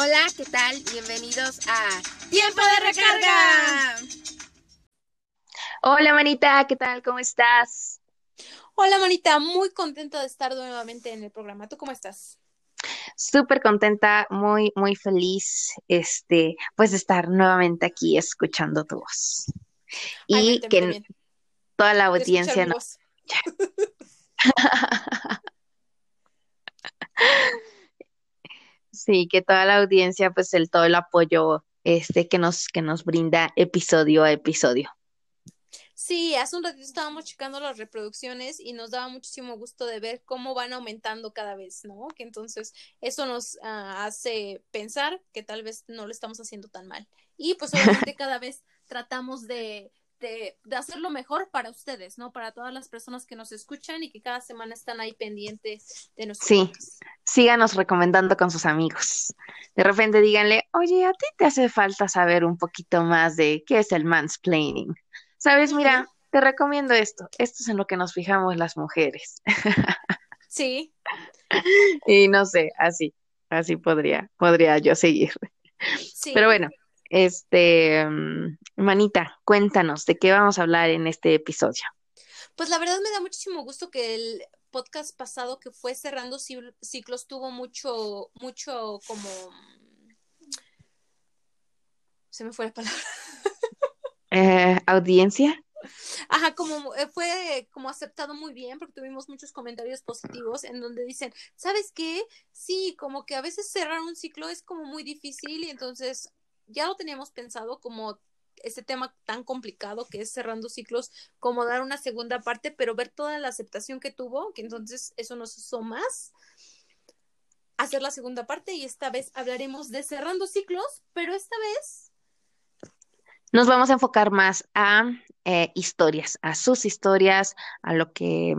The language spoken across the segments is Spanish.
Hola, ¿qué tal? Bienvenidos a Tiempo de Recarga. Hola, Manita, ¿qué tal? ¿Cómo estás? Hola, Manita, muy contenta de estar nuevamente en el programa. ¿Tú cómo estás? Súper contenta, muy, muy feliz, este, pues de estar nuevamente aquí escuchando tu voz. Ay, y que toda la audiencia mi no- voz. Sí, que toda la audiencia, pues el todo el apoyo este que nos, que nos brinda episodio a episodio. Sí, hace un ratito estábamos checando las reproducciones y nos daba muchísimo gusto de ver cómo van aumentando cada vez, ¿no? Que entonces eso nos ah, hace pensar que tal vez no lo estamos haciendo tan mal. Y pues obviamente cada vez tratamos de, de, de hacerlo mejor para ustedes, ¿no? Para todas las personas que nos escuchan y que cada semana están ahí pendientes de nuestro Sí. Síganos recomendando con sus amigos. De repente díganle, oye, a ti te hace falta saber un poquito más de qué es el mansplaining. Sabes, mira, te recomiendo esto. Esto es en lo que nos fijamos las mujeres. Sí, Y no sé, así, así podría, podría yo seguir. sí. Pero bueno, este, mm, Manita, cuéntanos de qué vamos a hablar en este episodio. Pues la verdad me da muchísimo gusto que el podcast pasado que fue cerrando cicl- ciclos tuvo mucho, mucho como... Se me fue la palabra. Eh, audiencia. Ajá, como eh, fue como aceptado muy bien porque tuvimos muchos comentarios positivos en donde dicen, ¿sabes qué? Sí, como que a veces cerrar un ciclo es como muy difícil y entonces ya lo teníamos pensado como ese tema tan complicado que es cerrando ciclos, como dar una segunda parte, pero ver toda la aceptación que tuvo, que entonces eso nos hizo más hacer la segunda parte y esta vez hablaremos de cerrando ciclos, pero esta vez Nos vamos a enfocar más a eh, historias, a sus historias, a lo que,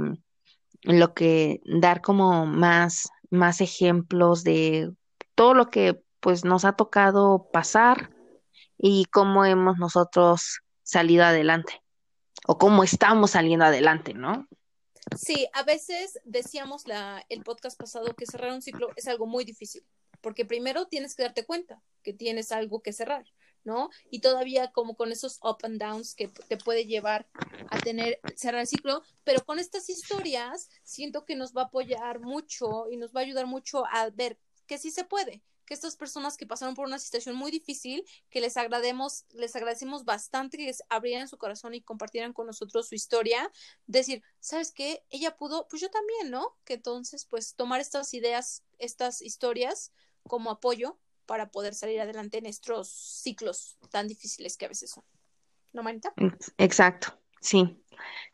lo que dar como más, más ejemplos de todo lo que pues nos ha tocado pasar y cómo hemos nosotros salido adelante o cómo estamos saliendo adelante, ¿no? Sí, a veces decíamos la, el podcast pasado que cerrar un ciclo es algo muy difícil, porque primero tienes que darte cuenta que tienes algo que cerrar, ¿no? Y todavía como con esos up and downs que te puede llevar a tener cerrar el ciclo, pero con estas historias siento que nos va a apoyar mucho y nos va a ayudar mucho a ver que sí se puede, que estas personas que pasaron por una situación muy difícil, que les agrademos, les agradecemos bastante que abrieran su corazón y compartieran con nosotros su historia, decir, ¿sabes qué? Ella pudo, pues yo también, ¿no? Que entonces, pues tomar estas ideas, estas historias como apoyo para poder salir adelante en estos ciclos tan difíciles que a veces son. ¿No, Manita? Ex- Exacto, sí.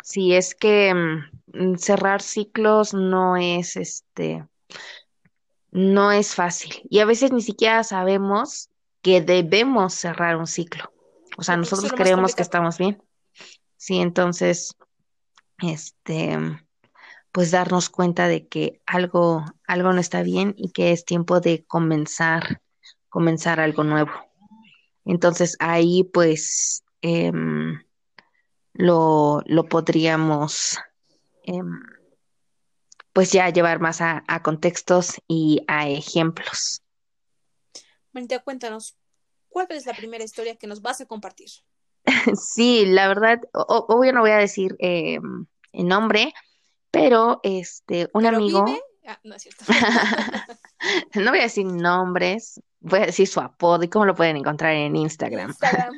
Sí, es que mm, cerrar ciclos no es este, no es fácil. Y a veces ni siquiera sabemos que debemos cerrar un ciclo. O sea, nosotros creemos que estamos bien. Sí, entonces, este, pues darnos cuenta de que algo, algo no está bien y que es tiempo de comenzar, comenzar algo nuevo. Entonces ahí pues em, lo, lo podríamos em, pues ya llevar más a, a contextos y a ejemplos. Manita, cuéntanos, ¿cuál es la primera historia que nos vas a compartir? Sí, la verdad, o- obvio no voy a decir em, el nombre, pero este, un ¿Pero amigo, vive? Ah, no es cierto. no voy a decir nombres, voy a decir su apodo y cómo lo pueden encontrar en En Instagram. Instagram.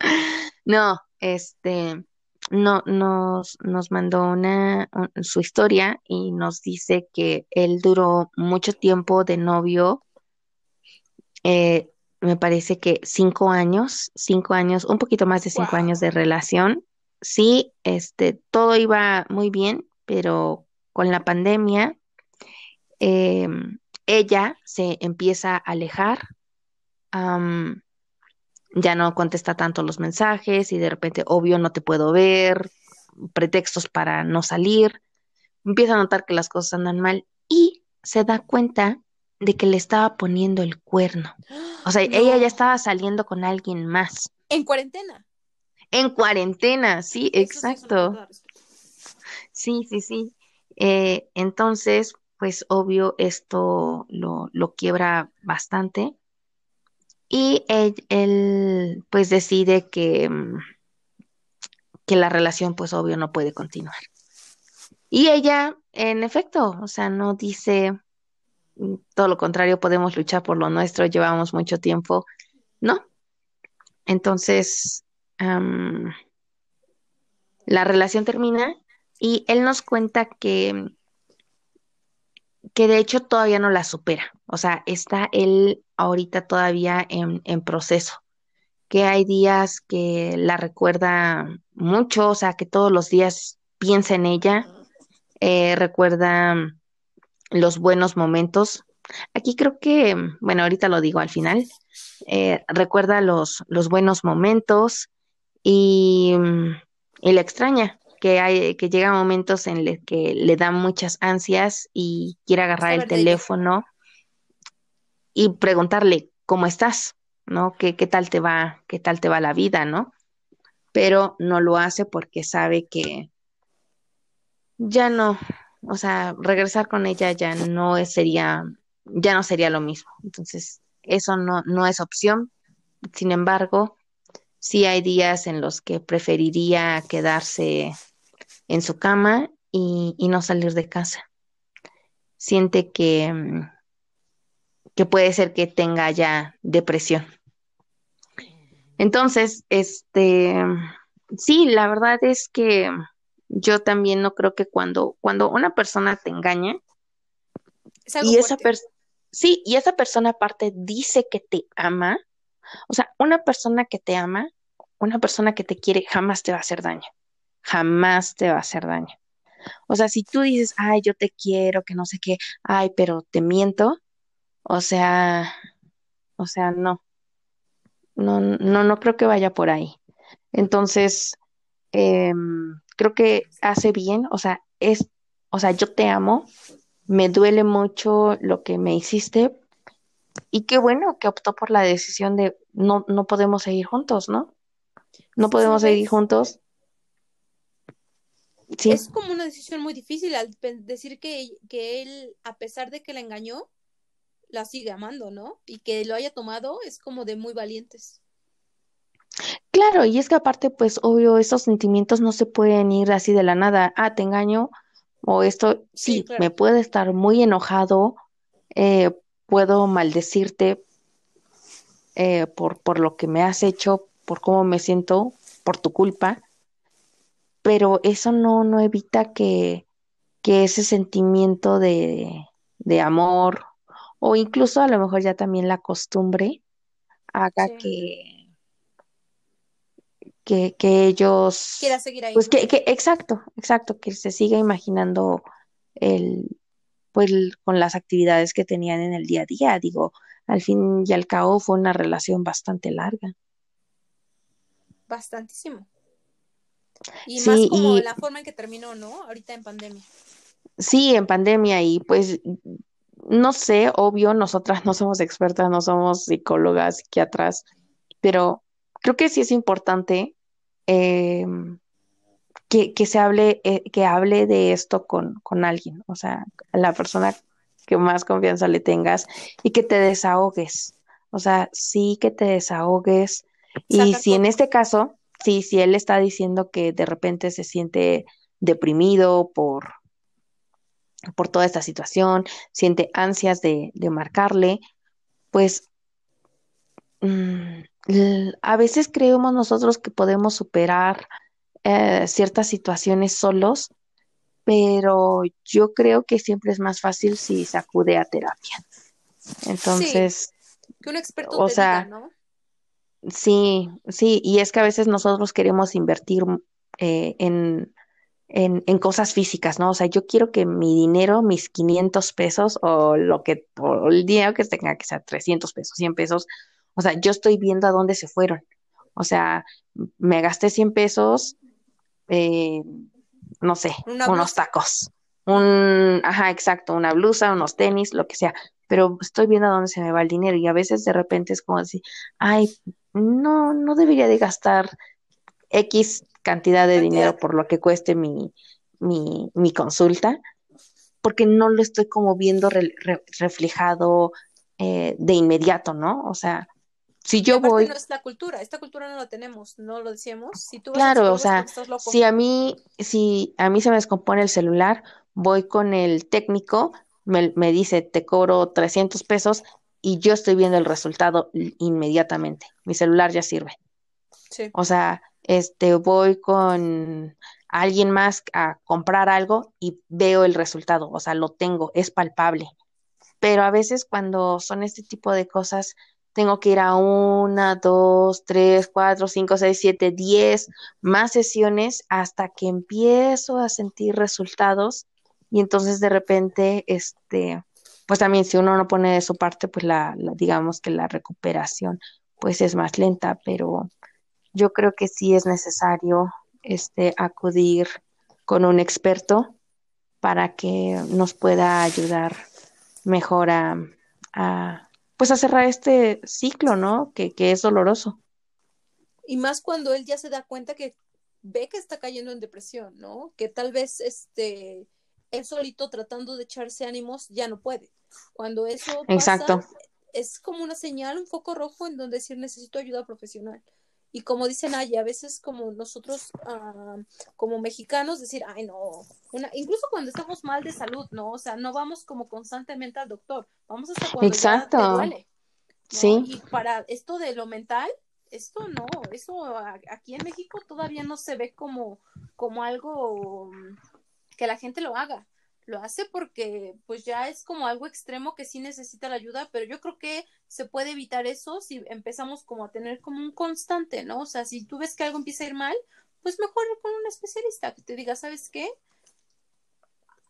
No, este, no, nos, nos mandó una, un- su historia y nos dice que él duró mucho tiempo de novio, eh, me parece que cinco años, cinco años, un poquito más de cinco Wow. años de relación. Sí, este, todo iba muy bien, pero con la pandemia, em, ella se empieza a alejar. Ya no contesta tanto los mensajes y de repente, obvio, no te puedo ver, pretextos para no salir, empieza a notar que las cosas andan mal y se da cuenta de que le estaba poniendo el cuerno. O sea, ella ya estaba saliendo con alguien más. En cuarentena. En cuarentena, sí, Eso exacto. Sí, sí, sí. Eh, entonces, pues obvio, esto lo, lo quiebra bastante y él, pues decide que, mm, que la relación pues obvio no puede continuar. Y ella, en efecto, o sea, no dice mm, todo lo contrario, podemos luchar por lo nuestro, llevamos mucho tiempo, ¿no? Entonces, la relación termina y él nos cuenta que, que de hecho todavía no la supera. O sea, está él ahorita todavía en, en proceso, que hay días que la recuerda mucho, o sea, que todos los días piensa en ella, eh, recuerda los buenos momentos. Aquí creo que, bueno, ahorita lo digo al final, eh, recuerda los, los buenos momentos y, y la extraña, que hay, que llega momentos en los que le dan muchas ansias y quiere agarrar el teléfono y preguntarle cómo estás, ¿no? ¿Qué, qué tal te va, qué tal te va la vida, ¿no? Pero no lo hace porque sabe que ya no, o sea, regresar con ella ya no sería, ya no sería lo mismo. Entonces, eso no, no es opción. Sin embargo, sí hay días en los que preferiría quedarse en su cama y, no salir de casa. Siente que, mm, que puede ser que tenga ya depresión. Entonces, este, sí, la verdad es que yo también no creo que cuando, cuando una persona te engaña y esa persona, sí, y esa persona aparte dice que te ama, o sea, una persona que te ama, una persona que te quiere jamás te va a hacer daño jamás te va a hacer daño. O sea, si tú dices, ay, yo te quiero, que no sé qué, ay, pero te miento, o sea, o sea, no. No, no, no creo que vaya por ahí. Entonces, em, creo que hace bien, o sea, es, o sea, yo te amo, me duele mucho lo que me hiciste, y qué bueno que optó por la decisión de no, no podemos seguir juntos, ¿no? No podemos seguir juntos es como una decisión muy difícil al decir que, que él, a pesar de que la engañó, la sigue amando, ¿no? Y que lo haya tomado es como de muy valientes. Claro, y es que aparte, pues obvio, esos sentimientos no se pueden ir así de la nada. Ah, te engaño, o esto, sí, me puede estar muy enojado, eh, puedo maldecirte eh, por, por lo que me has hecho, por cómo me siento, por tu culpa, pero eso no, no evita que, que ese sentimiento de, de, amor o incluso a lo mejor ya también la costumbre haga que, que, que ellos quiera seguir ahí. Pues que, que, exacto, exacto, que se siga imaginando el pues con las actividades que tenían en el día a día. Digo, al fin y al cabo fue una relación bastante larga. Bastantísimo. Y más como la forma en que terminó, ¿no? Ahorita en pandemia. Sí, en pandemia y pues no sé, obvio, nosotras no somos expertas, no somos psicólogas, psiquiatras, pero creo que sí es importante em, que, que, se hable, eh, que hable de esto con, con alguien, o sea, la persona que más confianza le tengas y que te desahogues, o sea, sí que te desahogues. y si en este caso, sí, si él está diciendo que de repente se siente deprimido por, por toda esta situación, siente ansias de, marcarle, pues mm, a veces creemos nosotros que podemos superar eh, ciertas situaciones solos, pero yo creo que siempre es más fácil si se acude a terapia. Entonces, que un experto o sea, ¿no? Sí, sí, y es que a veces nosotros queremos invertir eh, en, en, cosas físicas, ¿no? O sea, yo quiero que mi dinero, mis 500 pesos o lo que, o el dinero que tenga que ser 300 pesos, 100 pesos, o sea, yo estoy viendo a dónde se fueron. O sea, me gasté 100 pesos, eh, no sé, unos tacos, un, ajá, exacto, una blusa, unos tenis, lo que sea, pero estoy viendo a dónde se me va el dinero y a veces de repente es como así, ay, no, no debería de gastar X cantidad de dinero por lo que cueste mi, mi, mi consulta, porque no lo estoy como viendo reflejado eh, de inmediato, ¿no? O sea, si yo voy... no es la cultura, esta cultura no la tenemos, no lo decíamos. Si tú claro, o sea, si a mí, si a mí se me descompone el celular, voy con el técnico, me, me dice, te cobro 300 pesos y yo estoy viendo el resultado inmediatamente. Mi celular ya sirve. Sí. O sea, este, voy con alguien más a comprar algo y veo el resultado, o sea, lo tengo, es palpable. Pero a veces cuando son este tipo de cosas, tengo que ir a una, dos, tres, cuatro, cinco, seis, siete, diez más sesiones hasta que empiezo a sentir resultados y entonces de repente, este, pues también si uno no pone de su parte, pues la, digamos que la recuperación pues es más lenta, pero yo creo que sí es necesario este acudir con un experto para que nos pueda ayudar mejor a, a pues a cerrar este ciclo, ¿no? Que, que es doloroso. Y más cuando él ya se da cuenta que ve que está cayendo en depresión, ¿no? Que tal vez este él solito tratando de echarse ánimos ya no puede. Cuando eso pasa, Exacto. es como una señal, un foco rojo en donde decir necesito ayuda profesional. Y como dicen ahí, a veces como nosotros, ah, como mexicanos, decir, ay, no, una, incluso cuando estamos mal de salud, ¿no? O sea, no vamos como constantemente al doctor, vamos hasta cuando Exacto. Ya te duele. Sí. Y para esto de lo mental, esto no, eso aquí en México todavía no se ve como, como algo que la gente lo haga lo hace porque pues ya es como algo extremo que sí necesita la ayuda, pero yo creo que se puede evitar eso si empezamos como a tener como un constante, ¿no? O sea, si tú ves que algo empieza a ir mal, pues mejor ir con un especialista que te diga, ¿sabes qué?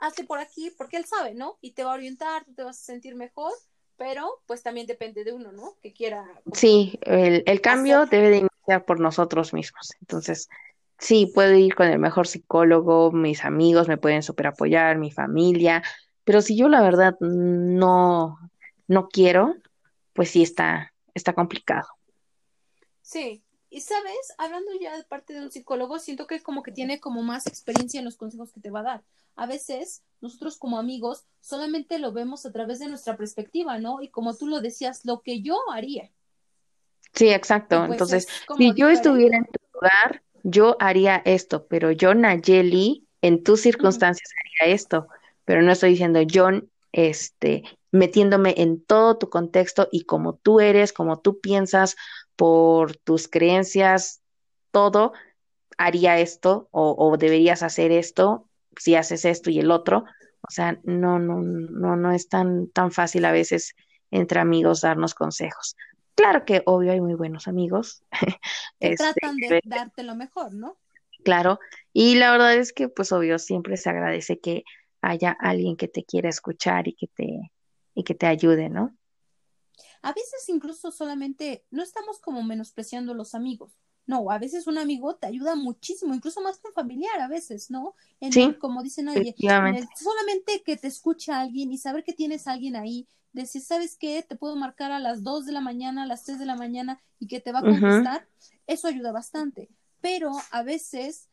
Hazte por aquí, porque él sabe, ¿no? Y te va a orientar, tú te vas a sentir mejor, pero pues también depende de uno, ¿no? Que quiera. Sí, el, el cambio debe de iniciar por nosotros mismos. Entonces, sí, puedo ir con el mejor psicólogo, mis amigos me pueden super apoyar, mi familia, pero si yo la verdad no, no quiero, pues sí está, está complicado. Sí, y sabes, hablando ya de parte de un psicólogo, siento que como que tiene como más experiencia en los consejos que te va a dar. A veces nosotros como amigos solamente lo vemos a través de nuestra perspectiva, ¿no? Y como tú lo decías, lo que yo haría. Sí, exacto. Pues Entonces, si yo estuviera en tu lugar, yo haría esto, pero yo, Nayeli, en tus circunstancias haría esto, pero no estoy diciendo yo, este, metiéndome en todo tu contexto y como tú eres, como tú piensas, por tus creencias, todo, haría esto o, o deberías hacer esto si haces esto y el otro. O sea, no, no, no, no es tan, tan fácil a veces entre amigos darnos consejos. Claro que obvio hay muy buenos amigos. Que este, tratan de darte lo mejor, ¿no? Claro, y la verdad es que pues obvio siempre se agradece que haya alguien que te quiera escuchar y que te y que te ayude, ¿no? A veces incluso solamente no estamos como menospreciando los amigos. No, a veces un amigo te ayuda muchísimo, incluso más que un familiar a veces, ¿no? sí, como dicen, oye, solamente que te escuche alguien y saber que tienes a alguien ahí decir, ¿sabes qué? Te puedo marcar a las 2 de la mañana, a las 3 de la mañana y que te va a contestar, eso ayuda bastante. Pero a veces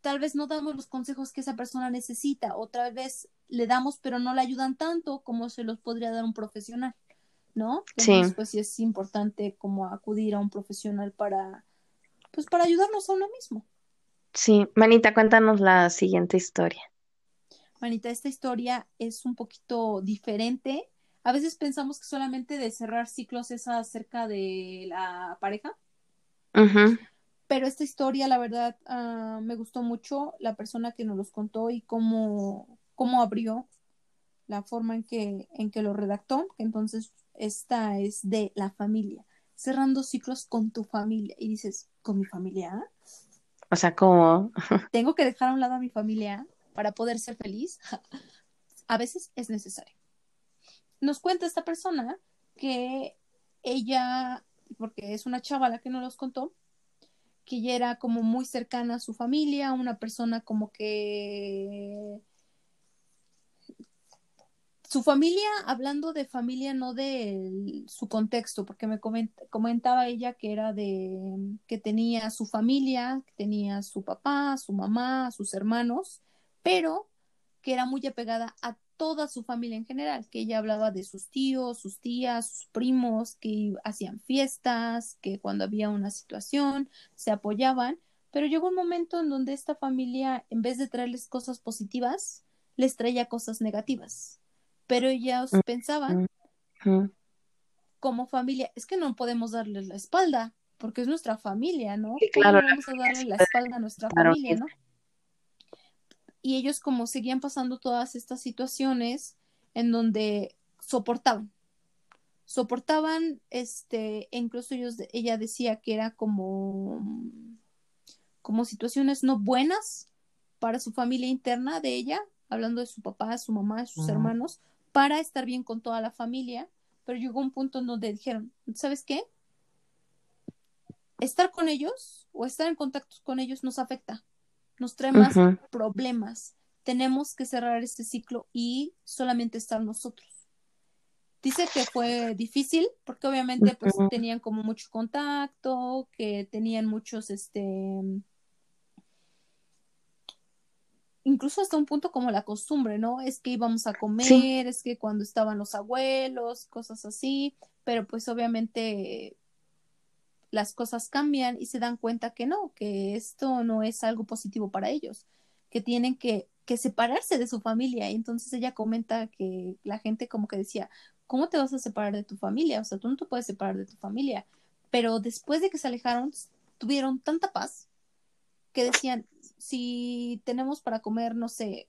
tal vez no damos los consejos que esa persona necesita, otra vez le damos, pero no le ayudan tanto como se los podría dar un profesional, ¿no? Entonces, sí. pues sí es importante como acudir a un profesional para, pues para ayudarnos a uno mismo. Sí, Manita, cuéntanos la siguiente historia. Manita, esta historia es un poquito diferente. A veces pensamos que solamente de cerrar ciclos es acerca de la pareja. Pero esta historia, la verdad, ah, me gustó mucho la persona que nos los contó y cómo, cómo abrió la forma en que, en que lo redactó. Entonces, esta es de la familia, cerrando ciclos con tu familia. Y dices, ¿con mi familia? O sea, ¿cómo? Tengo que dejar a un lado a mi familia para poder ser feliz, a veces es necesario. Nos cuenta esta persona que ella, porque es una chava la que nos los contó, que ella era como muy cercana a su familia, una persona como que su familia, hablando de familia, no de su contexto, porque me comentaba ella que era de, que tenía su familia, que tenía su papá, su mamá, sus hermanos, pero que era muy apegada a toda su familia en general, que ella hablaba de sus tíos, sus tías, sus primos, que hacían fiestas, que cuando había una situación se apoyaban, pero llegó un momento en donde esta familia, en vez de traerles cosas positivas, les traía cosas negativas. Pero ellos pensaban como familia, es que no podemos darles la espalda, porque es nuestra familia, ¿no? claro, vamos a darle la espalda a nuestra familia, ¿no? Y ellos como seguían pasando todas estas situaciones en donde soportaban, soportaban, este, e incluso ellos, ella decía que era como, como situaciones no buenas para su familia interna de ella, hablando de su papá, su mamá, sus hermanos, para estar bien con toda la familia, pero llegó un punto en donde dijeron, ¿sabes qué? estar con ellos o estar en contacto con ellos nos afecta, nos trae más problemas. Tenemos que cerrar este ciclo y solamente estar nosotros. Dice que fue difícil porque obviamente pues tenían como mucho contacto, que tenían muchos este incluso hasta un punto como la costumbre, ¿no? Es que íbamos a comer, es que cuando estaban los abuelos, cosas así, pero pues obviamente las cosas cambian y se dan cuenta que no, que esto no es algo positivo para ellos, que tienen que, que separarse de su familia. Y entonces ella comenta que la gente como que decía, ¿cómo te vas a separar de tu familia? O sea, tú no te puedes separar de tu familia. Pero después de que se alejaron, tuvieron tanta paz que decían, si tenemos para comer, no sé,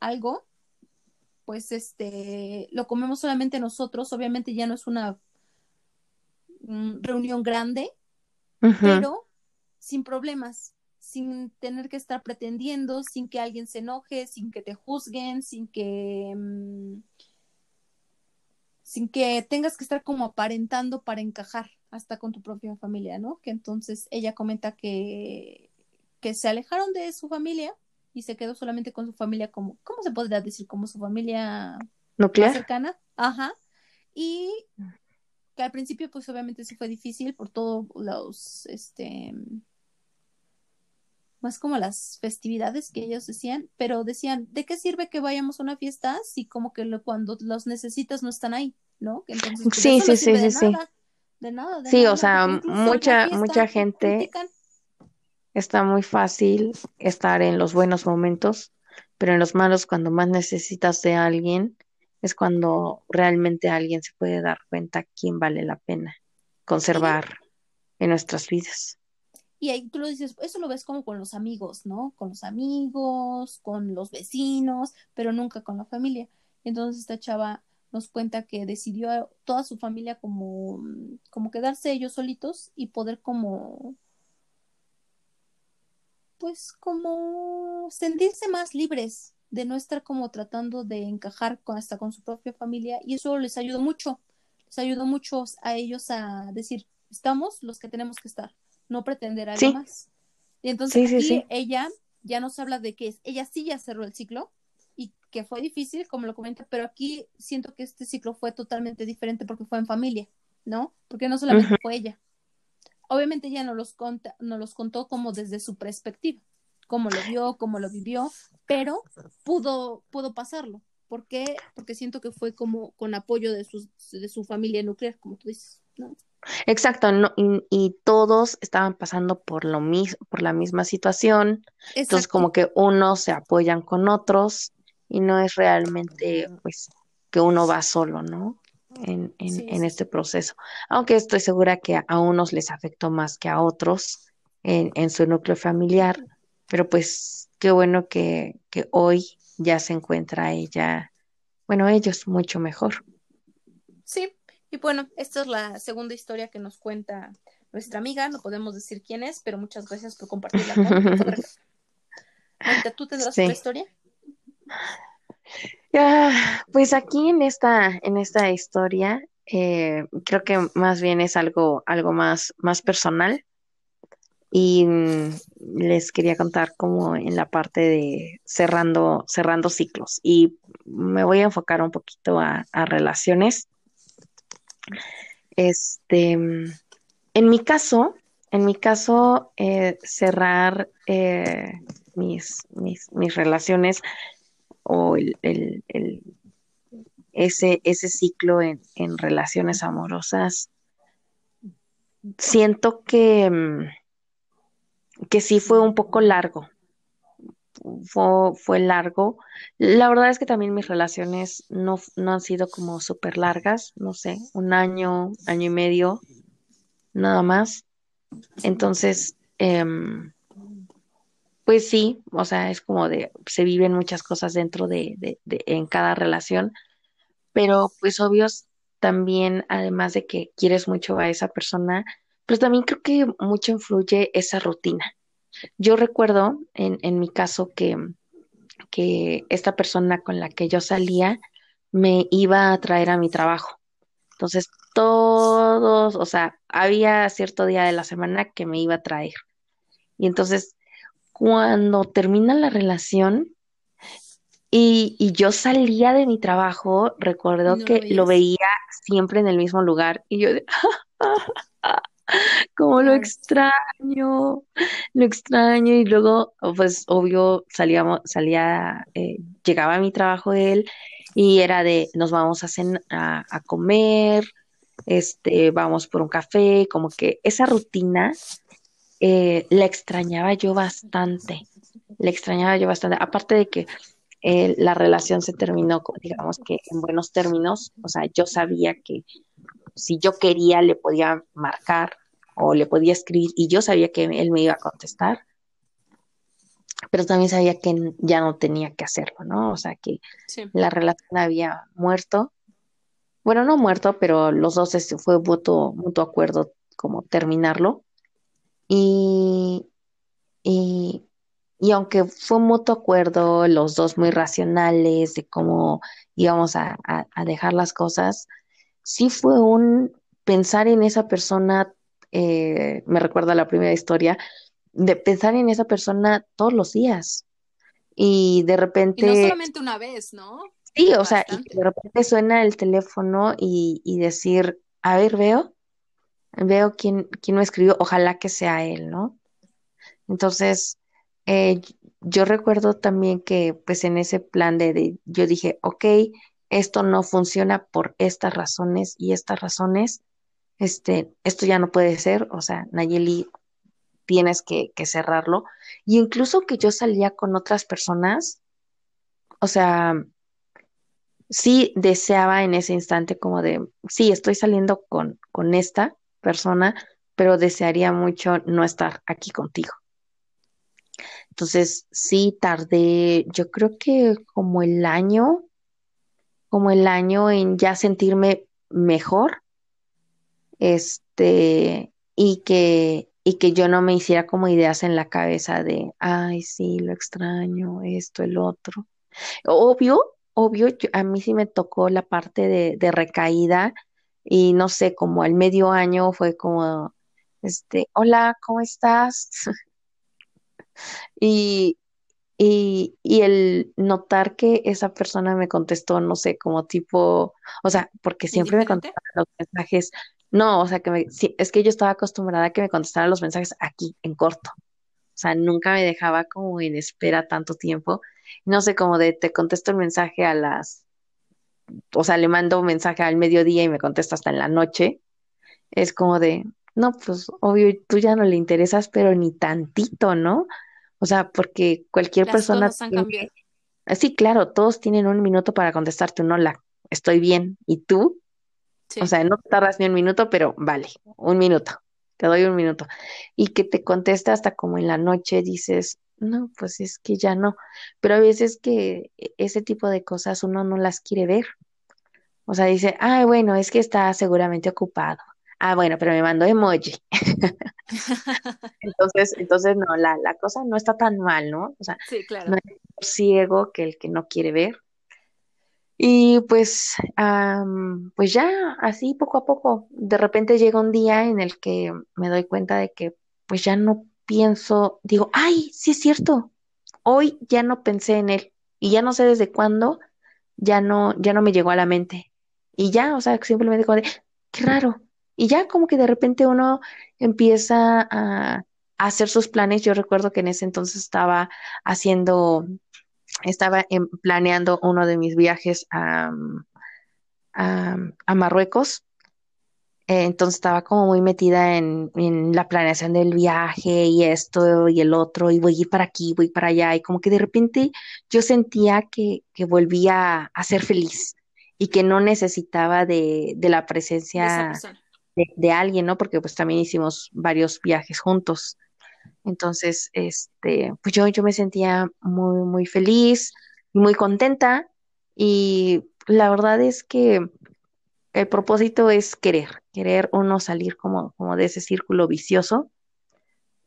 algo, pues este, lo comemos solamente nosotros, obviamente ya no es una reunión grande, pero sin problemas, sin tener que estar pretendiendo, sin que alguien se enoje, sin que te juzguen, sin que mm, sin que tengas que estar como aparentando para encajar hasta con tu propia familia, ¿no? Que entonces ella comenta que, que se alejaron de su familia y se quedó solamente con su familia como, ¿cómo se podría decir? Como su familia nuclear cercana. Ajá. Y que al principio pues obviamente sí fue difícil por todos los, este, más como las festividades que ellos decían, pero decían, ¿de qué sirve que vayamos a una fiesta si como que cuando los necesitas no están ahí, ¿no? Entonces, pues, sí, sí, sí, sí, sí. De nada, de sí, o sea, mucha, mucha gente está muy fácil estar en los buenos momentos, pero en los malos, cuando más necesitas de alguien, es cuando realmente alguien se puede dar cuenta quién vale la pena conservar en nuestras vidas. Y ahí tú lo dices, eso lo ves como con los amigos, ¿no? Con los amigos, con los vecinos, pero nunca con la familia. Entonces esta chava nos cuenta que decidió toda su familia como, como quedarse ellos solitos y poder como pues como sentirse más libres, de no estar como tratando de encajar con, hasta con su propia familia y eso les ayudó mucho, les ayudó mucho a ellos a decir, estamos los que tenemos que estar, no pretender algo más. Y entonces aquí ella ya nos habla de que ella sí ya cerró el ciclo y que fue difícil, como lo comenta, pero aquí siento que este ciclo fue totalmente diferente porque fue en familia, ¿no? Porque no solamente fue ella. Obviamente ella no los, conta, no los contó como desde su perspectiva, cómo lo vio, cómo lo vivió, pero pudo, pudo pasarlo. ¿Por qué? Porque siento que fue como con apoyo de su, de su familia nuclear, como tú dices, ¿no? Exacto, no, y, todos estaban pasando por lo mismo, por la misma situación. Entonces, como que unos se apoyan con otros y no es realmente, pues, que uno va solo, ¿no? En, en, en este proceso. Aunque estoy segura que a unos les afectó más que a otros en, en su núcleo familiar, pero pues qué bueno que, que hoy ya se encuentra ella, bueno, ellos mucho mejor. Sí, y bueno, esta es la segunda historia que nos cuenta nuestra amiga, no podemos decir quién es, pero muchas gracias por compartirla con. ¿tú tendrás otra historia? pues aquí en esta, en esta historia, eh, creo que más bien es algo, algo más, más personal y mm, les quería contar como en la parte de cerrando, cerrando ciclos y me voy a enfocar un poquito a, relaciones. Este, mm, en mi caso, en mi caso, eh, cerrar eh, mis, mis, mis relaciones o el, ese, ese ciclo en, en relaciones amorosas, siento que, mm, que sí fue un poco largo. Fue, fue, largo. La verdad es que también mis relaciones no, no han sido como súper largas, no sé, un año, año y medio, nada más. Entonces, em, pues sí, o sea, es como de, se viven muchas cosas dentro de, de, en cada relación, pero pues obvios también, además de que quieres mucho a esa persona, pues también creo que mucho influye esa rutina. Yo recuerdo en, en mi caso que, que esta persona con la que yo salía me iba a traer a mi trabajo. Entonces, todos, o sea, había cierto día de la semana que me iba a traer. Y entonces, cuando termina la relación y, y yo salía de mi trabajo, recuerdo ¿No que lo veía siempre en el mismo lugar y yo como lo extraño, lo extraño y luego, pues obvio, salíamos, salía, eh, llegaba a mi trabajo él y era de, nos vamos a, cen- a, a comer, este, vamos por un café, como que esa rutina eh, la extrañaba yo bastante, la extrañaba yo bastante, aparte de que eh, la relación se terminó, digamos que en buenos términos, o sea, yo sabía que si yo quería le podía marcar o le podía escribir y yo sabía que él me iba a contestar, pero también sabía que ya no tenía que hacerlo, ¿no? O sea, que Sí. la relación había muerto, bueno, no muerto, pero los dos este, fue mutuo, mutuo acuerdo como terminarlo y, y, y aunque fue un mutuo acuerdo, los dos muy racionales de cómo íbamos a, a, a dejar las cosas, sí fue un pensar en esa persona, eh, me recuerda la primera historia, de pensar en esa persona todos los días. Y de Y no repente, solamente una vez, ¿no? sí, o sea, y de repente suena el teléfono y, y decir, a ver, veo, veo quién, quién me escribió, ojalá que sea él, ¿no? Entonces, eh, yo recuerdo también que pues en ese plan de, de- yo dije, ok, esto no funciona por estas razones y estas razones, este, esto ya no puede ser, o sea, Nayeli, tienes que, cerrarlo. Y incluso que yo salía con otras personas, o sea, sí deseaba en ese instante como de, sí, estoy saliendo con, con esta persona, pero desearía mucho no estar aquí contigo. Entonces, sí tardé, yo creo que como el año, como el año en ya sentirme mejor, este, y que, y que yo no me hiciera como ideas en la cabeza de, ay, sí, lo extraño, esto, el otro. Obvio, obvio, a mí sí me tocó la parte de, de recaída y no sé, como al medio año fue como, este, hola, ¿cómo estás? Y, y, y el notar que esa persona me contestó, no sé, como tipo, o sea, porque siempre me contestaban los mensajes, no, o sea, que me, sí, es que yo estaba acostumbrada a que me contestaran los mensajes aquí, en corto. O sea, nunca me dejaba como en espera tanto tiempo. No sé, como de te contesto el mensaje a las, o sea, le mando un mensaje al mediodía y me contesta hasta en la noche. Es como de, no, pues obvio, tú ya no le interesas, pero ni tantito, ¿no? O sea, porque cualquier Las persona cosas han tiene, cambiado. sí, claro, todos tienen un minuto para contestarte un hola, estoy bien. ¿Y tú? O sea, no tardas ni un minuto, pero vale, un minuto, te doy un minuto. Y que te conteste hasta como en la noche dices, no, pues es que ya no. Pero a veces que e- ese tipo de cosas uno no las quiere ver. O sea, dice, ay, bueno, es que está seguramente ocupado. Ah, bueno, pero me mandó emoji. Entonces, entonces no, la, la cosa no está tan mal, ¿no? O sea, Sí, no claro. es ciego que el que no quiere ver. Y pues, am, pues ya, así poco a poco, de repente llega un día en el que me doy cuenta de que pues ya no pienso, digo, ay, sí es cierto, hoy ya no pensé en él y ya no sé desde cuándo, ya no, ya no me llegó a la mente. Y ya, o sea, simplemente como de, qué raro. Y ya como que de repente uno empieza a, hacer sus planes. Yo recuerdo que en ese entonces estaba haciendo estaba planeando uno de mis viajes a, a, Marruecos. entonces estaba como muy metida en, la planeación del viaje y esto y el otro, y voy a ir para aquí, voy para allá, y como que de repente yo sentía que, que volvía a ser feliz y que no necesitaba de, de la presencia de, de, alguien, ¿no? Porque pues también hicimos varios viajes juntos. Entonces, este, pues yo, yo me sentía muy, muy feliz muy contenta y la verdad es que el propósito es querer, querer uno salir como, como de ese círculo vicioso.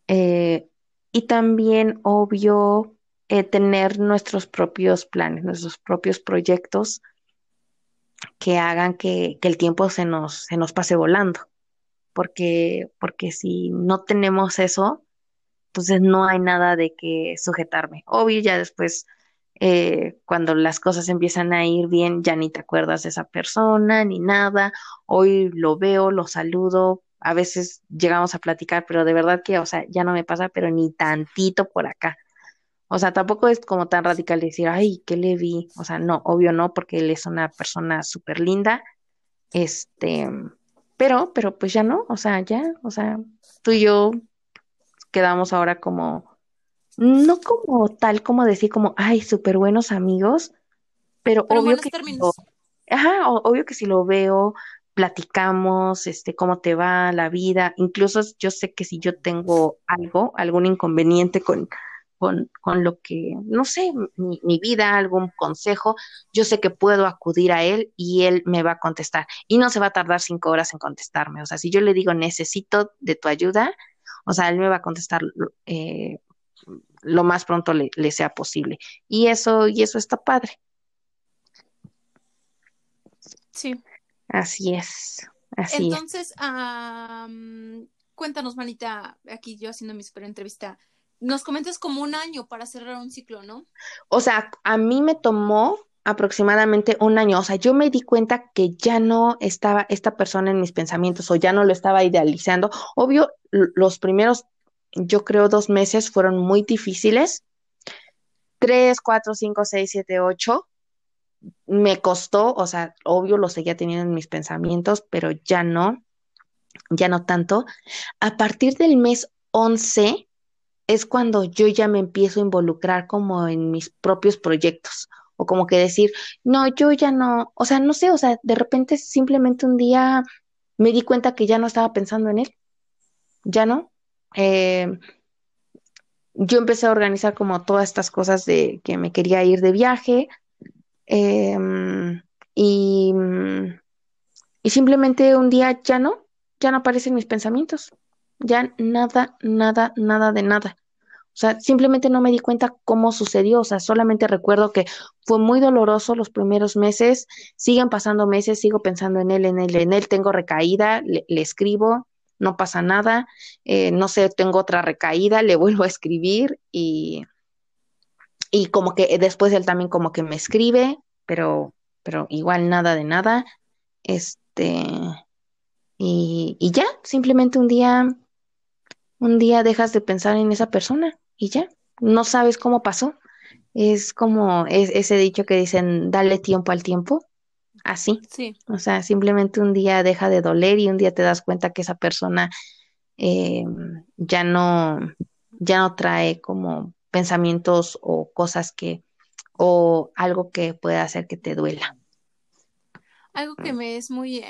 Eh, y también, obvio, eh, tener nuestros propios planes, nuestros propios proyectos que hagan que, el tiempo se nos, se nos pase volando. Porque, porque si no tenemos eso, entonces no hay nada de que sujetarme. Obvio, ya después, eh, cuando las cosas empiezan a ir bien, ya ni te acuerdas de esa persona ni nada. Hoy lo veo, lo saludo, a veces llegamos a platicar, pero de verdad que, o sea, ya no me pasa, pero ni tantito por acá. O sea, tampoco es como tan radical decir, ay, ¿qué le vi? O sea, no, obvio no, porque él es una persona súper linda. Este, pero, pero pues ya no, o sea, ya, o sea, tú y yo quedamos ahora como, no como tal como decir como, ay, súper buenos amigos, pero, obvio que... ajá, obvio que si lo veo, platicamos, este, cómo te va la vida, incluso yo sé que si yo tengo algo, algún inconveniente con, con, con lo que, no sé, mi, mi, vida, algún consejo, yo sé que puedo acudir a él y él me va a contestar. Y no se va a tardar cinco horas en contestarme. O sea, si yo le digo necesito de tu ayuda, o sea, él me va a contestar eh, lo más pronto le, sea posible. Y eso, y eso está padre. Sí. Así es. Así Entonces, cuéntanos, manita, aquí yo haciendo mi super entrevista. Nos comentas como un año para cerrar un ciclo, ¿no? O sea, a mí me tomó aproximadamente un año. O sea, yo me di cuenta que ya no estaba esta persona en mis pensamientos o ya no lo estaba idealizando. Obvio, los primeros, yo creo, dos meses fueron muy difíciles. Tres, cuatro, cinco, seis, siete, ocho. Me costó, o sea, obvio lo seguía teniendo en mis pensamientos, pero ya no, ya no tanto. A partir del mes once es cuando yo ya me empiezo a involucrar como en mis propios proyectos o como que decir, no, yo ya no, o sea, no sé, o sea, de repente simplemente un día me di cuenta que ya no estaba pensando en él ya no. Eh, yo empecé a organizar como todas estas cosas de que me quería ir de viaje em, y, y simplemente un día ya no, ya no aparecen mis pensamientos, ya nada, nada, nada de nada. O sea, simplemente no me di cuenta cómo sucedió, o sea, solamente recuerdo que fue muy doloroso los primeros meses, siguen pasando meses, sigo pensando en él, en él, en él, tengo recaída, le escribo, no pasa nada, eh, no sé, tengo otra recaída, le vuelvo a escribir y, y como que después él también como que me escribe, pero, pero igual nada de nada, este, y, y ya, simplemente un día, un día dejas de pensar en esa persona y ya, no sabes cómo pasó. Es como ese dicho que dicen, dale tiempo al tiempo así. Sí. O sea, simplemente un día deja de doler y un día te das cuenta que esa persona eh, ya no, ya no trae como pensamientos o cosas que, o algo que pueda hacer que te duela. Algo que me es muy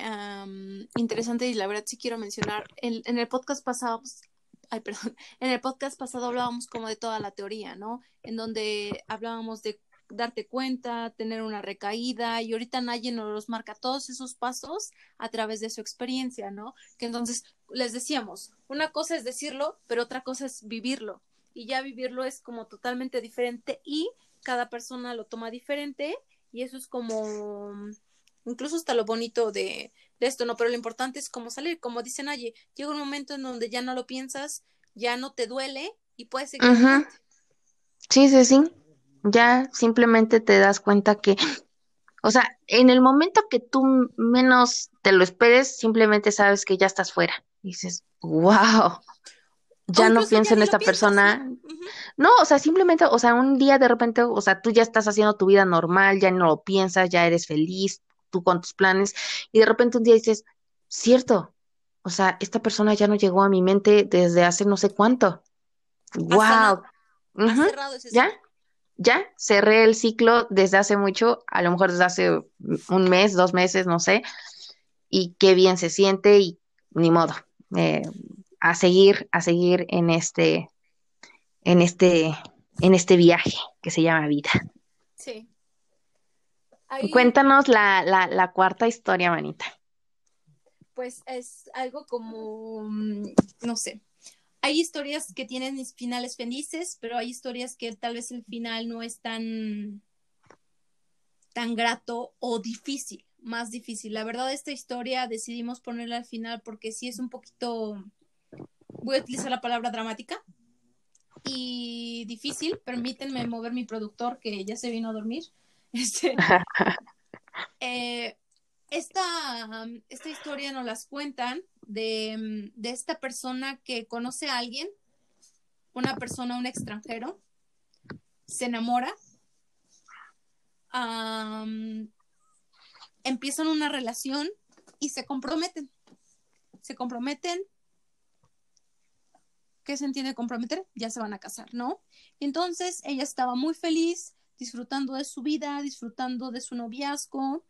interesante y la verdad sí quiero mencionar, en, en el podcast pasado, pues, ay, perdón, en el podcast pasado hablábamos como de toda la teoría, ¿no? En donde hablábamos de darte cuenta, tener una recaída y ahorita nadie nos los marca todos esos pasos a través de su experiencia, ¿no? Que entonces les decíamos, una cosa es decirlo, pero otra cosa es vivirlo y ya vivirlo es como totalmente diferente y cada persona lo toma diferente y eso es como incluso hasta lo bonito de, de esto, ¿no? Pero lo importante es cómo salir, como dicen allí, llega un momento en donde ya no lo piensas, ya no te duele y puedes seguir. Sí, sí, sí ya simplemente te das cuenta que, o sea, en el momento que tú menos te lo esperes, simplemente sabes que ya estás fuera. dices, wow. ya no pienso en esta persona. ¿no? o sea, simplemente, o sea, un día de repente, o sea, tú ya estás haciendo tu vida normal, ya no lo piensas, ya eres feliz, tú con tus planes, y de repente un día dices, cierto, o sea, esta persona ya no llegó a mi mente desde hace no sé cuánto. ¡Wow! ¿Ya? Ya cerré el ciclo desde hace mucho, a lo mejor desde hace un mes, dos meses, no sé, y qué bien se siente y ni modo. Eh, a seguir, a seguir en este, en este, en este viaje que se llama vida. Sí. Cuéntanos la, la, la cuarta historia, manita. Pues es algo como, mm, no sé, hay historias que tienen finales felices, pero hay historias que tal vez el final no es tan, tan grato o difícil, más difícil. La verdad, esta historia decidimos ponerla al final porque sí es un poquito voy a utilizar la palabra dramática y difícil. Permítanme mover mi productor que ya se vino a dormir. Este, eh, esta, esta, historia nos las cuentan de, de, esta persona que conoce a alguien, una persona, un extranjero, se enamora, empiezan una relación y se comprometen. Se comprometen ¿qué se entiende comprometer? Ya se van a casar, ¿no? Y entonces ella estaba muy feliz, disfrutando de su vida, disfrutando de su noviazgo,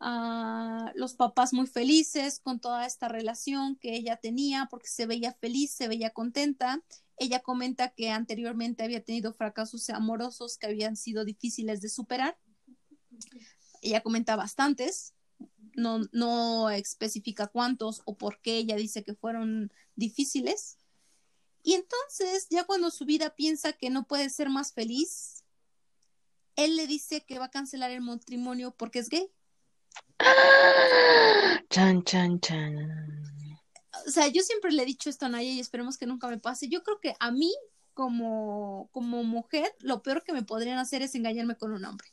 ah, los papás muy felices con toda esta relación que ella tenía porque se veía feliz, se veía contenta. Ella comenta que anteriormente había tenido fracasos amorosos que habían sido difíciles de superar. Ella comenta bastantes, no, no especifica cuántos o por qué ella dice que fueron difíciles, y entonces, ya cuando su vida piensa que no puede ser más feliz, él le dice que va a cancelar el matrimonio porque es gay. Chan, chan, chan. O sea, yo siempre le he dicho esto a Naya y esperemos que nunca me pase. Yo creo que a mí, como, como mujer, lo peor que me podrían hacer es engañarme con un hombre.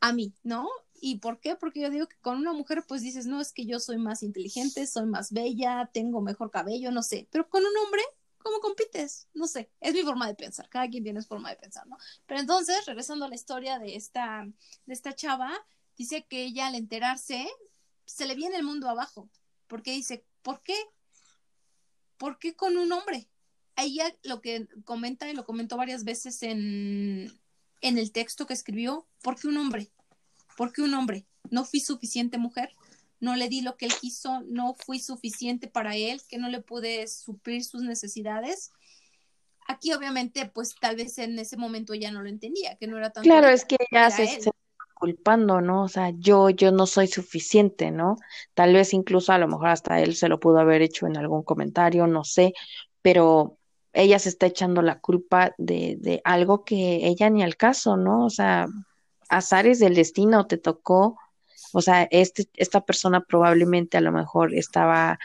A mí, ¿no? ¿Y por qué? Porque yo digo que con una mujer pues dices, no, es que yo soy más inteligente, soy más bella, tengo mejor cabello, no sé. Pero con un hombre ¿cómo compites? No sé, es mi forma de pensar, cada quien tiene su forma de pensar, ¿no? Pero entonces, regresando a la historia de esta, de esta chava, dice que ella al enterarse, se le viene el mundo abajo, porque dice, ¿por qué? ¿Por qué con un hombre? Ella lo que comenta, y lo comentó varias veces en, en el texto que escribió, ¿por qué un hombre? ¿Por qué un hombre? ¿No fui suficiente mujer? No le di lo que él quiso, no fui suficiente para él, que no le pude suplir sus necesidades. Aquí obviamente, pues tal vez en ese momento ya no lo entendía, que no era tan... Claro, es que ya se, está culpando, ¿no? O sea, yo, yo no soy suficiente, ¿no? Tal vez incluso a lo mejor hasta él se lo pudo haber hecho en algún comentario, no sé, pero ella se está echando la culpa de, de algo que ella ni al caso, ¿no? O sea, azares del destino, te tocó o sea, este, esta persona probablemente a lo mejor estaba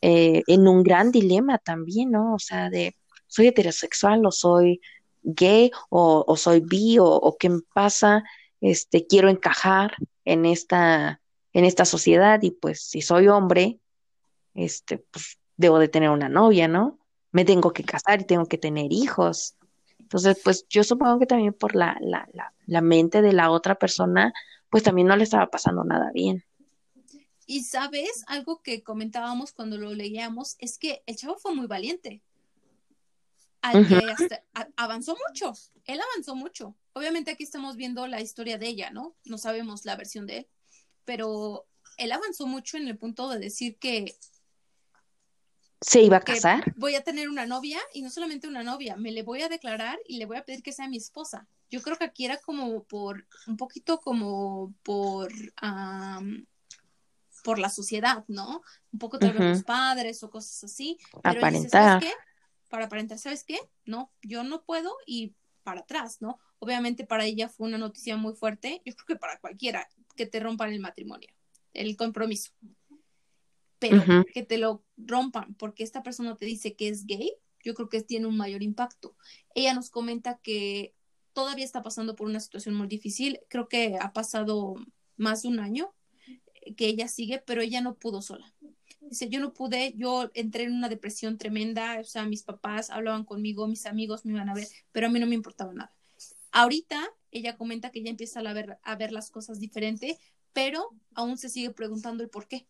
eh, en un gran dilema también, ¿no? O sea, de soy heterosexual o soy gay o, soy bi o, qué me pasa, este, quiero encajar en esta, en esta sociedad y pues si soy hombre, este, pues debo de tener una novia, ¿no? Me tengo que casar y tengo que tener hijos. Entonces, pues yo supongo que también por la, la, la, la mente de la otra persona, pues también no le estaba pasando nada bien. Y sabes, algo que comentábamos cuando lo leíamos es que el chavo fue muy valiente. avanzó mucho, él avanzó mucho. Obviamente aquí estamos viendo la historia de ella, ¿no? No sabemos la versión de él, pero él avanzó mucho en el punto de decir que se iba a casar. Voy a tener una novia y no solamente una novia, me le voy a declarar y le voy a pedir que sea mi esposa yo creo que aquí era como por, un poquito como por, por la sociedad, ¿no? Un poco tal vez los padres o cosas así. Pero aparentar. ¿sabes qué? Para aparentar, ¿sabes qué? No, yo no puedo y para atrás, ¿no? Obviamente para ella fue una noticia muy fuerte, yo creo que para cualquiera que te rompan el matrimonio, el compromiso. Pero que te lo rompan porque esta persona te dice que es gay, yo creo que tiene un mayor impacto. Ella nos comenta que todavía está pasando por una situación muy difícil. Creo que ha pasado más de un año que ella sigue, pero ella no pudo sola. Dice, yo no pude, yo entré en una depresión tremenda, o sea, mis papás hablaban conmigo, mis amigos me iban a ver, pero a mí no me importaba nada. Ahorita ella comenta que ya empieza a ver, a ver las cosas diferente, pero aún se sigue preguntando el por qué.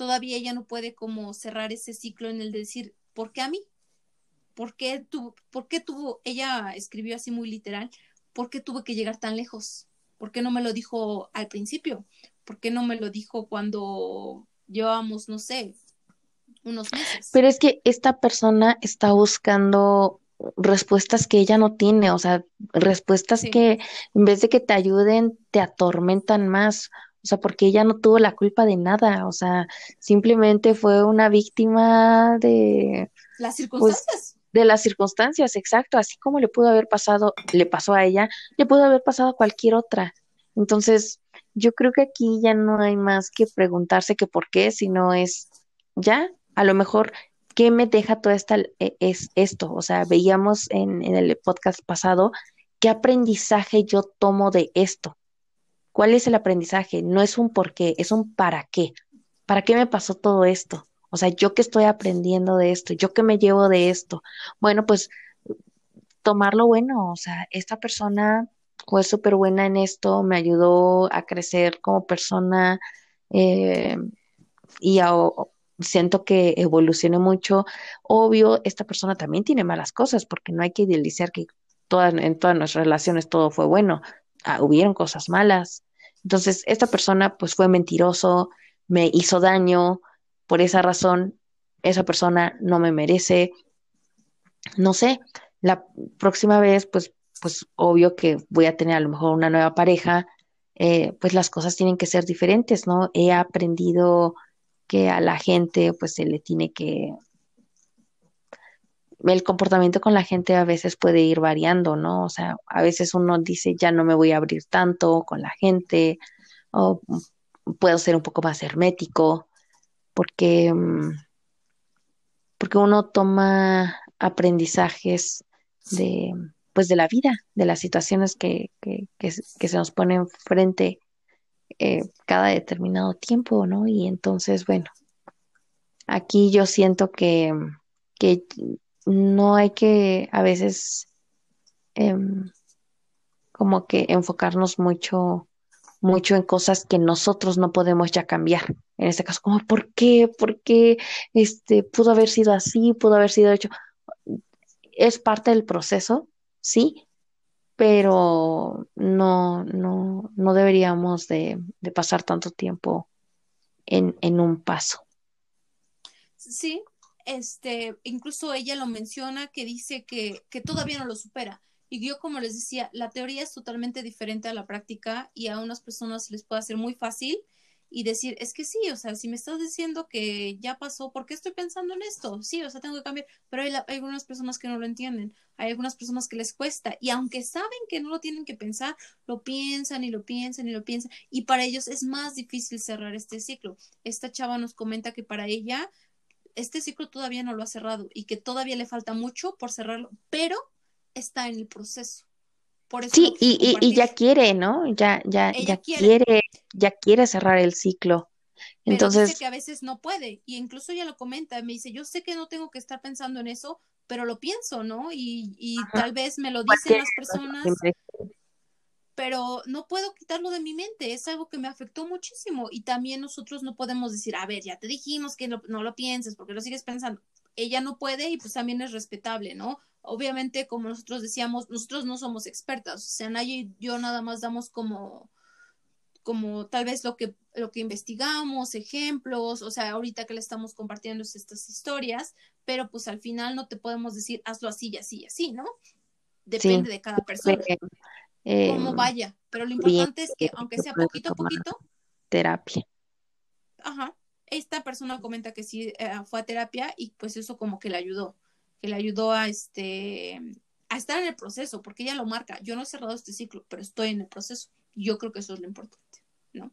Todavía ella no puede como cerrar ese ciclo en el de decir, ¿por qué a mí? ¿Por qué, tu, ¿Por qué tuvo, ella escribió así muy literal, ¿por qué tuve que llegar tan lejos? ¿Por qué no me lo dijo al principio? ¿Por qué no me lo dijo cuando llevábamos, no sé, unos meses. Pero es que esta persona está buscando respuestas que ella no tiene, o sea, respuestas que en vez de que te ayuden, te atormentan más. O sea, porque ella no tuvo la culpa de nada, o sea, simplemente fue una víctima de las pues, circunstancias. de las circunstancias, exacto, así como le pudo haber pasado, le pasó a ella, le pudo haber pasado a cualquier otra. Entonces, yo creo que aquí ya no hay más que preguntarse que por qué, sino es ya, a lo mejor, ¿qué me deja toda esta, e, es esto? O sea, veíamos en, en el podcast pasado, ¿qué aprendizaje yo tomo de esto? ¿Cuál es el aprendizaje? No es un por qué, es un para qué. ¿Para qué me pasó todo esto? O sea, yo qué estoy aprendiendo de esto, yo qué me llevo de esto. Bueno, pues tomarlo bueno, o sea, esta persona fue súper buena en esto, me ayudó a crecer como persona eh, y siento que evolucioné mucho. Obvio, esta persona también tiene malas cosas porque no hay que idealizar que todas, en todas nuestras relaciones todo fue bueno. Ah, hubieron cosas malas. Entonces, esta persona pues fue mentiroso, me hizo daño, por esa razón, esa persona no me merece. No sé, la próxima vez pues pues obvio que voy a tener a lo mejor una nueva pareja, eh, pues las cosas tienen que ser diferentes, ¿no? He aprendido que a la gente pues se le tiene que... El comportamiento con la gente a veces puede ir variando, ¿no? O sea, a veces uno dice, ya no me voy a abrir tanto con la gente, o puedo ser un poco más hermético, porque, mm, porque uno toma aprendizajes de, pues de la vida, de las situaciones que, que, que, se nos ponen frente eh, cada determinado tiempo, ¿no? Y entonces, bueno, aquí yo siento que, que no hay que a veces em, como que enfocarnos mucho mucho en cosas que nosotros no podemos ya cambiar. En este caso, como ¿por qué? ¿Por qué este pudo haber sido así? Pudo haber sido hecho. Es parte del proceso, sí, pero no, no, no deberíamos de, pasar tanto tiempo en, en un paso. Sí, este, incluso ella lo menciona que dice que, que todavía no lo supera. Y yo, como les decía, la teoría es totalmente diferente a la práctica y a unas personas les puede hacer muy fácil y decir, es que sí, o sea, si me estás diciendo que ya pasó, ¿por qué estoy pensando en esto? Sí, o sea, tengo que cambiar, pero hay, algunas personas que no lo entienden, hay algunas personas que les cuesta y aunque saben que no lo tienen que pensar, lo piensan y lo piensan y lo piensan y para ellos es más difícil cerrar este ciclo. Esta chava nos comenta que para ella este ciclo todavía no lo ha cerrado y que todavía le falta mucho por cerrarlo, pero está en el proceso sí, y, y, ya quiere, ¿no? Ya, ya, ya quiere. ya quiere cerrar el ciclo. Entonces. dice que a veces no puede, y incluso ella lo comenta, me dice, yo sé que no tengo que estar pensando en eso, pero lo pienso, ¿no? Y, y tal vez me lo dicen las personas, pero no puedo quitarlo de mi mente, es algo que me afectó muchísimo. Y también nosotros no podemos decir, a ver, ya te dijimos que no, no lo pienses, porque lo sigues pensando. Ella no puede y pues también es respetable, ¿no? obviamente, como nosotros decíamos, nosotros no somos expertas, o sea, nadie y yo nada más damos como, como tal vez lo que, lo que investigamos, ejemplos, o sea, ahorita que le estamos compartiendo estas historias, pero pues al final no te podemos decir hazlo así y así y así, ¿no? Depende de cada persona. Eh, cómo vaya, pero lo importante es que aunque sea poquito a poquito. Terapia. Ajá. Esta persona comenta que sí eh, fue a terapia y pues eso como que le ayudó que le ayudó a este a estar en el proceso, porque ella lo marca. Yo no he cerrado este ciclo, pero estoy en el proceso. Yo creo que eso es lo importante, ¿no?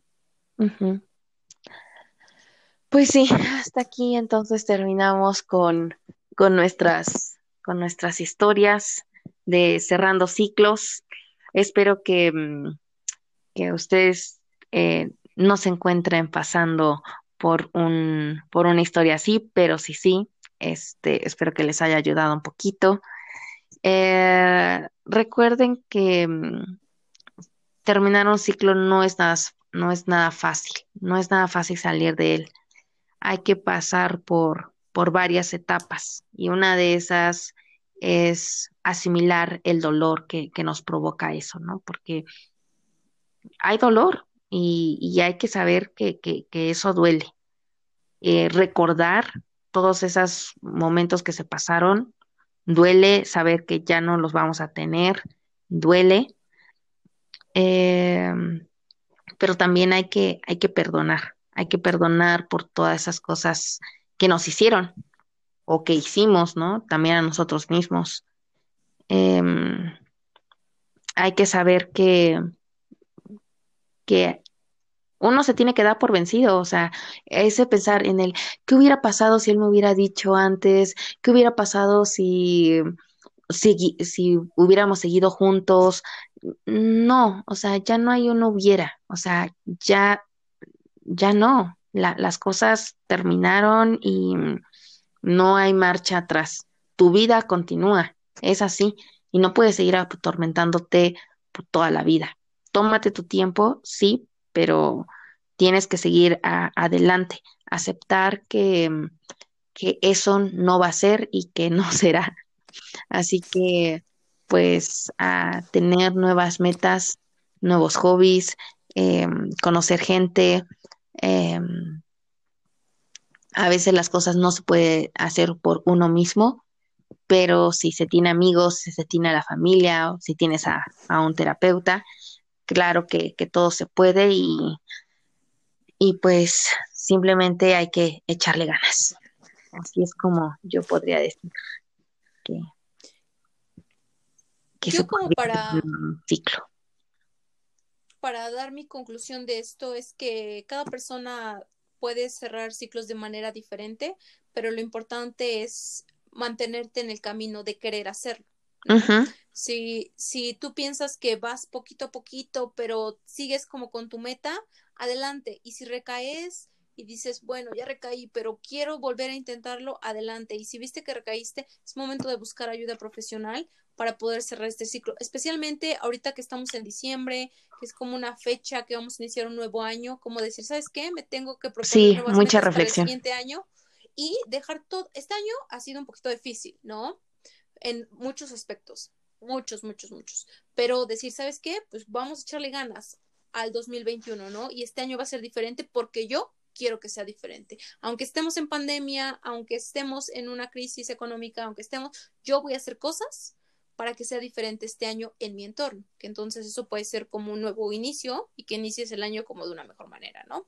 Pues sí, hasta aquí entonces terminamos con, con, nuestras, con nuestras historias de cerrando ciclos. Espero que, mm, que ustedes eh, no se encuentren pasando por un, por una historia así, pero sí, sí, este, espero que les haya ayudado un poquito. Eh, recuerden que mm, terminar un ciclo no es nada, no es nada fácil, no es nada fácil salir de él. Hay que pasar por, por varias etapas y una de esas es asimilar el dolor que, que nos provoca eso, ¿no? Porque hay dolor y, y hay que saber que, que, eso duele. Eh, recordar todos esos momentos que se pasaron, duele saber que ya no los vamos a tener, duele, eh, pero también hay que, hay que perdonar, hay que perdonar por todas esas cosas que nos hicieron o que hicimos, ¿no? También a nosotros mismos. Eh, hay que saber que, que uno se tiene que dar por vencido, o sea, ese pensar en el, ¿qué hubiera pasado si él me hubiera dicho antes? ¿Qué hubiera pasado si, si, si hubiéramos seguido juntos? No, o sea, ya no hay uno hubiera, o sea, ya, ya no, La, las cosas terminaron y no hay marcha atrás. Tu vida continúa, es así, y no puedes seguir atormentándote por toda la vida. Tómate tu tiempo, sí, pero tienes que seguir adelante, aceptar que, eso no va a ser y que no será. Así que, pues, a tener nuevas metas, nuevos hobbies, eh, conocer gente. Eh, a veces las cosas no se puede hacer por uno mismo, pero si se tiene amigos, si se tiene a la familia, o si tienes a, a un terapeuta, claro que, que, todo se puede y, y pues simplemente hay que echarle ganas. Así es como yo podría decir que, que yo como para un ciclo. Para dar mi conclusión de esto es que cada persona puede cerrar ciclos de manera diferente, pero lo importante es mantenerte en el camino de querer hacerlo. Si, si tú piensas que vas poquito a poquito, pero sigues como con tu meta, adelante. Y si recaes y dices, bueno, ya recaí, pero quiero volver a intentarlo, adelante. Y si viste que recaíste, es momento de buscar ayuda profesional para poder cerrar este ciclo, especialmente ahorita que estamos en diciembre, que es como una fecha que vamos a iniciar un nuevo año, como decir, ¿sabes qué? Me tengo que proponer sí, mucha reflexión. Para el siguiente año y dejar todo. Este año ha sido un poquito difícil, ¿no? En muchos aspectos, muchos, muchos, muchos. Pero decir, ¿sabes qué? Pues vamos a echarle ganas al 2021, ¿no? Y este año va a ser diferente porque yo quiero que sea diferente. Aunque estemos en pandemia, aunque estemos en una crisis económica, aunque estemos, yo voy a hacer cosas para que sea diferente este año en mi entorno, que entonces eso puede ser como un nuevo inicio y que inicies el año como de una mejor manera, ¿no?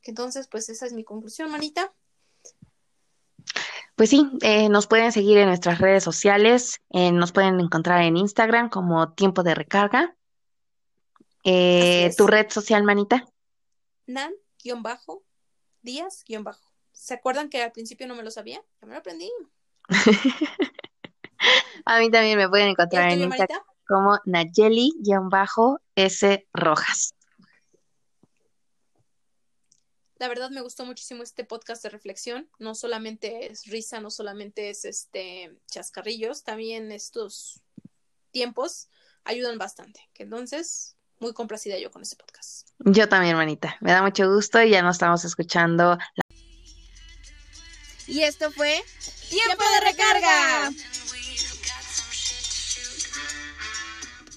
Que entonces, pues esa es mi conclusión, manita. Pues sí, eh, nos pueden seguir en nuestras redes sociales, eh, nos pueden encontrar en Instagram como Tiempo de Recarga. Eh, ¿Tu red social, manita? Nan-Díaz-Bajo. ¿Se acuerdan que al principio no me lo sabía? Ya me lo aprendí. A mí también me pueden encontrar en Instagram como Nayeli-S Rojas. La verdad me gustó muchísimo este podcast de reflexión. No solamente es risa, no solamente es este chascarrillos, también estos tiempos ayudan bastante. Entonces, muy complacida yo con este podcast. Yo también, hermanita. Me da mucho gusto y ya nos estamos escuchando. Y esto fue Tiempo de recarga.